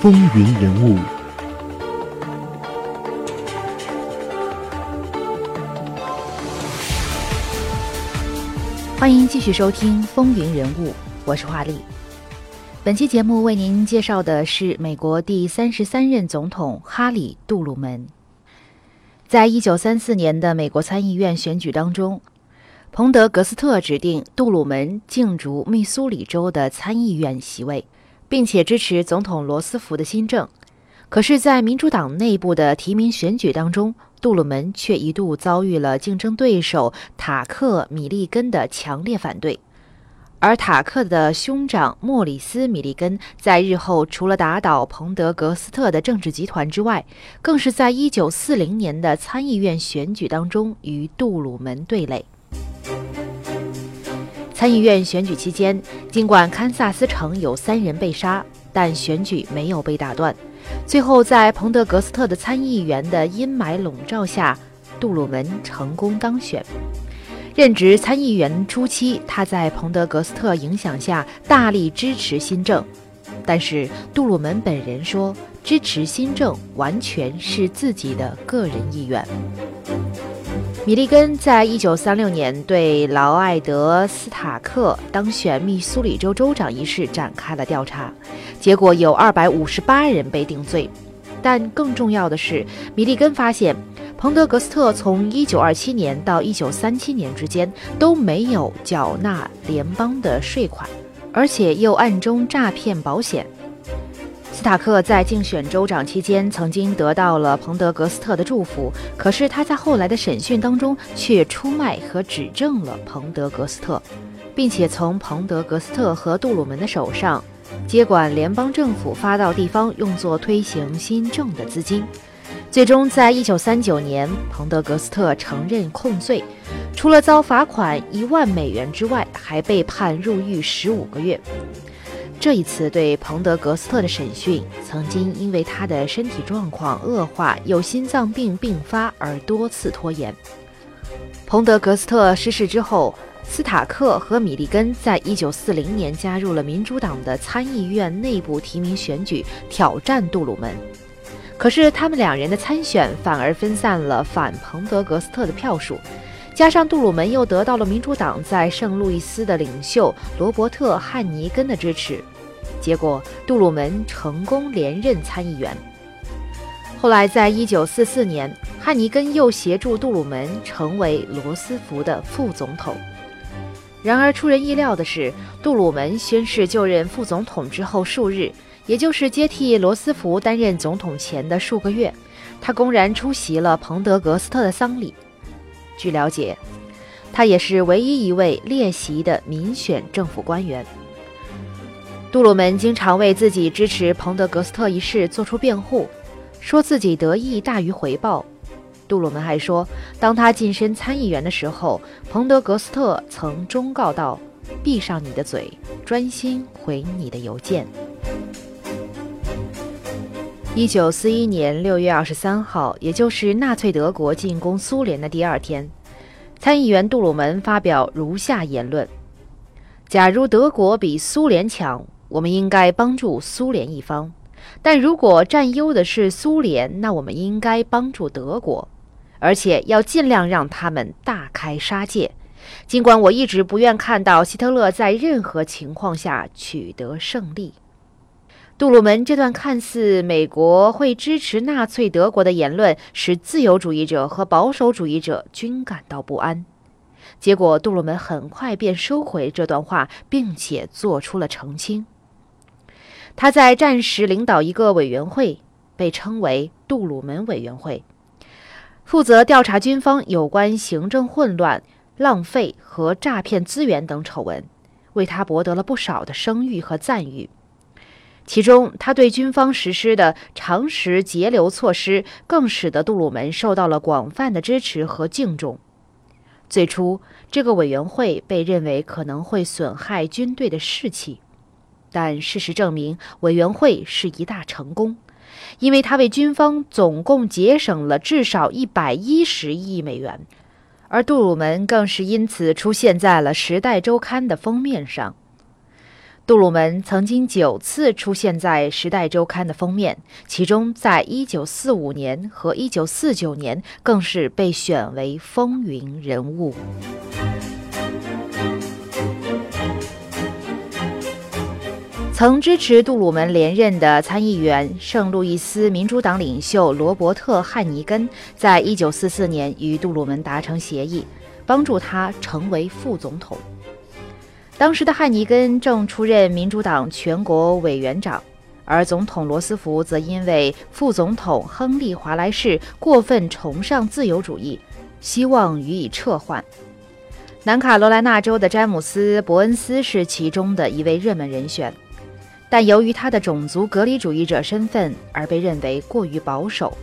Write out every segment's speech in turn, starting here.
风云人物，欢迎继续收听《风云人物》，我是华丽。本期节目为您介绍的是美国第三十三任总统哈里·杜鲁门。在一九三四年的美国参议院选举当中，彭德格斯特指定杜鲁门竞逐密苏里州的参议院席位。并且支持总统罗斯福的新政，可是，在民主党内部的提名选举当中，杜鲁门却一度遭遇了竞争对手塔克·米利根的强烈反对。而塔克的兄长莫里斯·米利根在日后除了打倒彭德格斯特的政治集团之外，更是在1940年的参议院选举当中与杜鲁门对垒。参议院选举期间，尽管堪萨斯城有三人被杀，但选举没有被打断。最后，在彭德格斯特的参议员的阴霾笼罩下，杜鲁门成功当选。任职参议员初期，他在彭德格斯特影响下大力支持新政，但是杜鲁门本人说，支持新政完全是自己的个人意愿。米利根在一九三六年对劳埃德·斯塔克当选密苏里州州长一事展开了调查，结果有二百五十八人被定罪。但更重要的是，米利根发现，彭德格斯特从一九二七年到一九三七年之间都没有缴纳联邦的税款，而且又暗中诈骗保险。斯塔克在竞选州长期间曾经得到了彭德格斯特的祝福，可是他在后来的审讯当中却出卖和指证了彭德格斯特，并且从彭德格斯特和杜鲁门的手上接管联邦政府发到地方用作推行新政的资金。最终，在一九三九年，彭德格斯特承认控罪，除了遭罚款一万美元之外，还被判入狱十五个月。这一次对彭德格斯特的审讯，曾经因为他的身体状况恶化，有心脏病并发而多次拖延。彭德格斯特逝世之后，斯塔克和米利根在一九四零年加入了民主党的参议院内部提名选举，挑战杜鲁门。可是他们两人的参选反而分散了反彭德格斯特的票数。加上杜鲁门又得到了民主党在圣路易斯的领袖罗伯特·汉尼根的支持，结果杜鲁门成功连任参议员。后来，在一九四四年，汉尼根又协助杜鲁门成为罗斯福的副总统。然而，出人意料的是，杜鲁门宣誓就任副总统之后数日，也就是接替罗斯福担任总统前的数个月，他公然出席了彭德格斯特的丧礼。据了解，他也是唯一一位列席的民选政府官员。杜鲁门经常为自己支持彭德格斯特一事做出辩护，说自己得意大于回报。杜鲁门还说，当他晋升参议员的时候，彭德格斯特曾忠告道：“闭上你的嘴，专心回你的邮件。”一九四一年六月二十三号，也就是纳粹德国进攻苏联的第二天，参议员杜鲁门发表如下言论：“假如德国比苏联强，我们应该帮助苏联一方；但如果占优的是苏联，那我们应该帮助德国，而且要尽量让他们大开杀戒。尽管我一直不愿看到希特勒在任何情况下取得胜利。”杜鲁门这段看似美国会支持纳粹德国的言论，使自由主义者和保守主义者均感到不安。结果，杜鲁门很快便收回这段话，并且做出了澄清。他在战时领导一个委员会，被称为杜鲁门委员会，负责调查军方有关行政混乱、浪费和诈骗资源等丑闻，为他博得了不少的声誉和赞誉。其中，他对军方实施的常识节流措施，更使得杜鲁门受到了广泛的支持和敬重。最初，这个委员会被认为可能会损害军队的士气，但事实证明，委员会是一大成功，因为他为军方总共节省了至少一百一十亿美元，而杜鲁门更是因此出现在了《时代周刊》的封面上。杜鲁门曾经九次出现在《时代周刊》的封面，其中在1945年和1949年更是被选为风云人物。曾支持杜鲁门连任的参议员圣路易斯民主党领袖罗伯特·汉尼根，在1944年与杜鲁门达成协议，帮助他成为副总统。当时的汉尼根正出任民主党全国委员长，而总统罗斯福则因为副总统亨利·华莱士过分崇尚自由主义，希望予以撤换。南卡罗来纳州的詹姆斯·伯恩斯是其中的一位热门人选，但由于他的种族隔离主义者身份而被认为过于保守，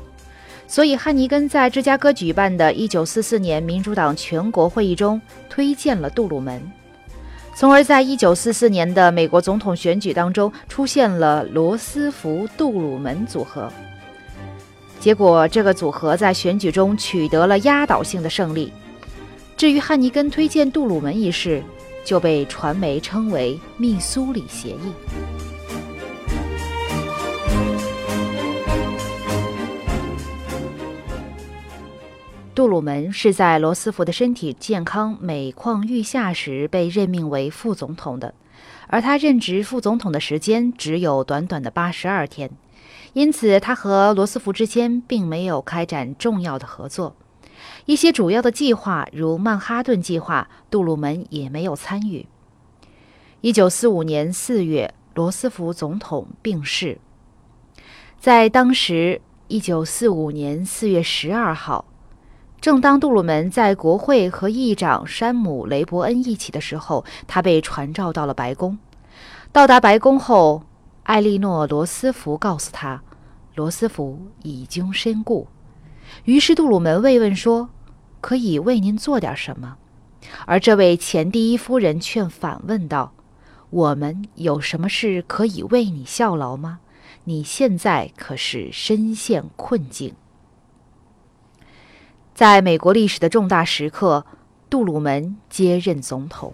所以汉尼根在芝加哥举办的一九四四年民主党全国会议中推荐了杜鲁门。从而在一九四四年的美国总统选举当中出现了罗斯福杜鲁门组合。结果，这个组合在选举中取得了压倒性的胜利。至于汉尼根推荐杜鲁门一事，就被传媒称为“密苏里协议”。杜鲁门是在罗斯福的身体健康每况愈下时被任命为副总统的，而他任职副总统的时间只有短短的八十二天，因此他和罗斯福之间并没有开展重要的合作。一些主要的计划，如曼哈顿计划，杜鲁门也没有参与。一九四五年四月，罗斯福总统病逝。在当时，一九四五年四月十二号。正当杜鲁门在国会和议长山姆·雷伯恩一起的时候，他被传召到了白宫。到达白宫后，艾莉诺·罗斯福告诉他，罗斯福已经身故。于是杜鲁门慰问说：“可以为您做点什么？”而这位前第一夫人却反问道：“我们有什么事可以为你效劳吗？你现在可是深陷困境。”在美国历史的重大时刻，杜鲁门接任总统，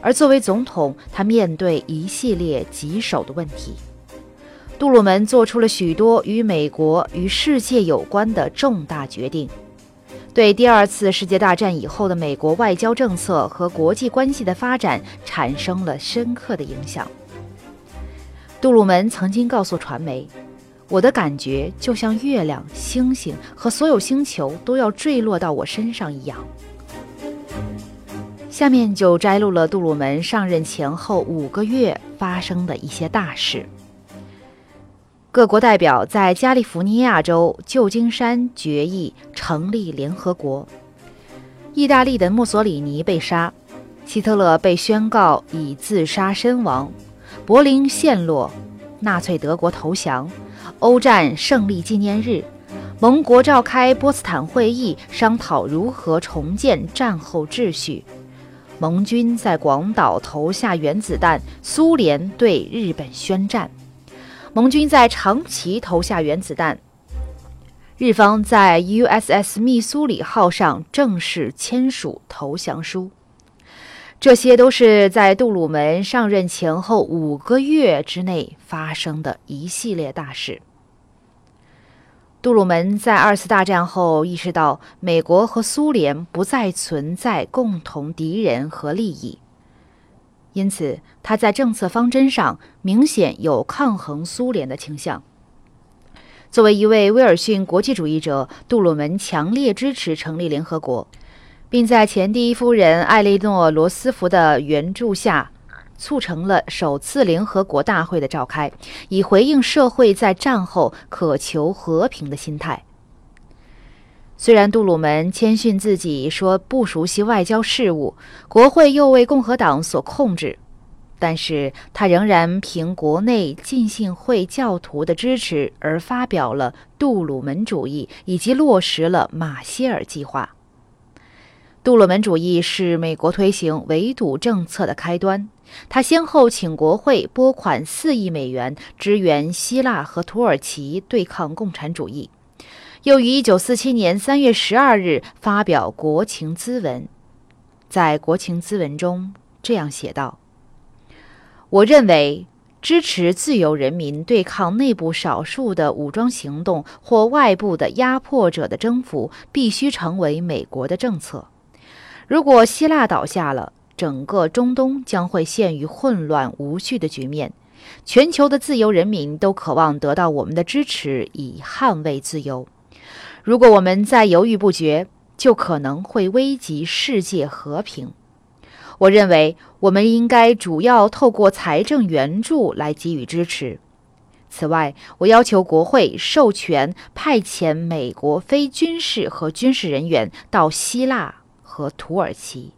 而作为总统，他面对一系列棘手的问题。杜鲁门做出了许多与美国与世界有关的重大决定，对第二次世界大战以后的美国外交政策和国际关系的发展产生了深刻的影响。杜鲁门曾经告诉传媒。我的感觉就像月亮、星星和所有星球都要坠落到我身上一样。下面就摘录了杜鲁门上任前后五个月发生的一些大事。各国代表在加利福尼亚州旧金山决议成立联合国。意大利的墨索里尼被杀，希特勒被宣告以自杀身亡，柏林陷落，纳粹德国投降。欧战胜利纪念日，盟国召开波茨坦会议，商讨如何重建战后秩序。盟军在广岛投下原子弹，苏联对日本宣战。盟军在长崎投下原子弹，日方在 USS 密苏里号上正式签署投降书。这些都是在杜鲁门上任前后五个月之内发生的一系列大事。杜鲁门在二次大战后意识到，美国和苏联不再存在共同敌人和利益，因此他在政策方针上明显有抗衡苏联的倾向。作为一位威尔逊国际主义者，杜鲁门强烈支持成立联合国。并在前第一夫人艾莉诺·罗斯福的援助下，促成了首次联合国大会的召开，以回应社会在战后渴求和平的心态。虽然杜鲁门谦逊自己说不熟悉外交事务，国会又为共和党所控制，但是他仍然凭国内浸信会教徒的支持而发表了杜鲁门主义，以及落实了马歇尔计划。杜鲁门主义是美国推行围堵政策的开端。他先后请国会拨款四亿美元支援希腊和土耳其对抗共产主义，又于1947年3月12日发表国情咨文。在国情咨文中这样写道：“我认为，支持自由人民对抗内部少数的武装行动或外部的压迫者的征服，必须成为美国的政策。如果希腊倒下了，整个中东将会陷于混乱无序的局面。全球的自由人民都渴望得到我们的支持，以捍卫自由。如果我们再犹豫不决，就可能会危及世界和平。我认为，我们应该主要透过财政援助来给予支持。此外，我要求国会授权派遣美国非军事和军事人员到希腊和土耳其。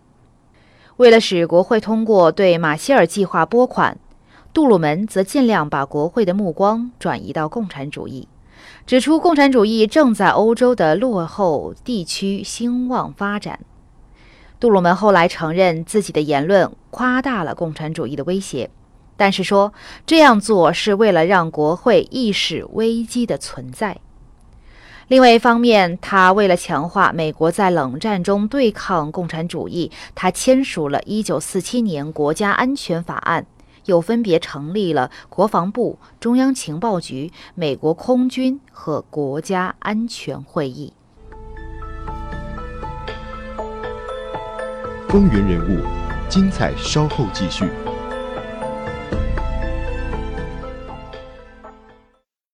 为了使国会通过对马歇尔计划拨款，杜鲁门则尽量把国会的目光转移到共产主义，指出共产主义正在欧洲的落后地区兴旺发展。杜鲁门后来承认自己的言论夸大了共产主义的威胁，但是说这样做是为了让国会意识危机的存在。另外一方面，他为了强化美国在冷战中对抗共产主义，他签署了1947年国家安全法案，又分别成立了国防部、中央情报局、美国空军和国家安全会议。风云人物，精彩稍后继续。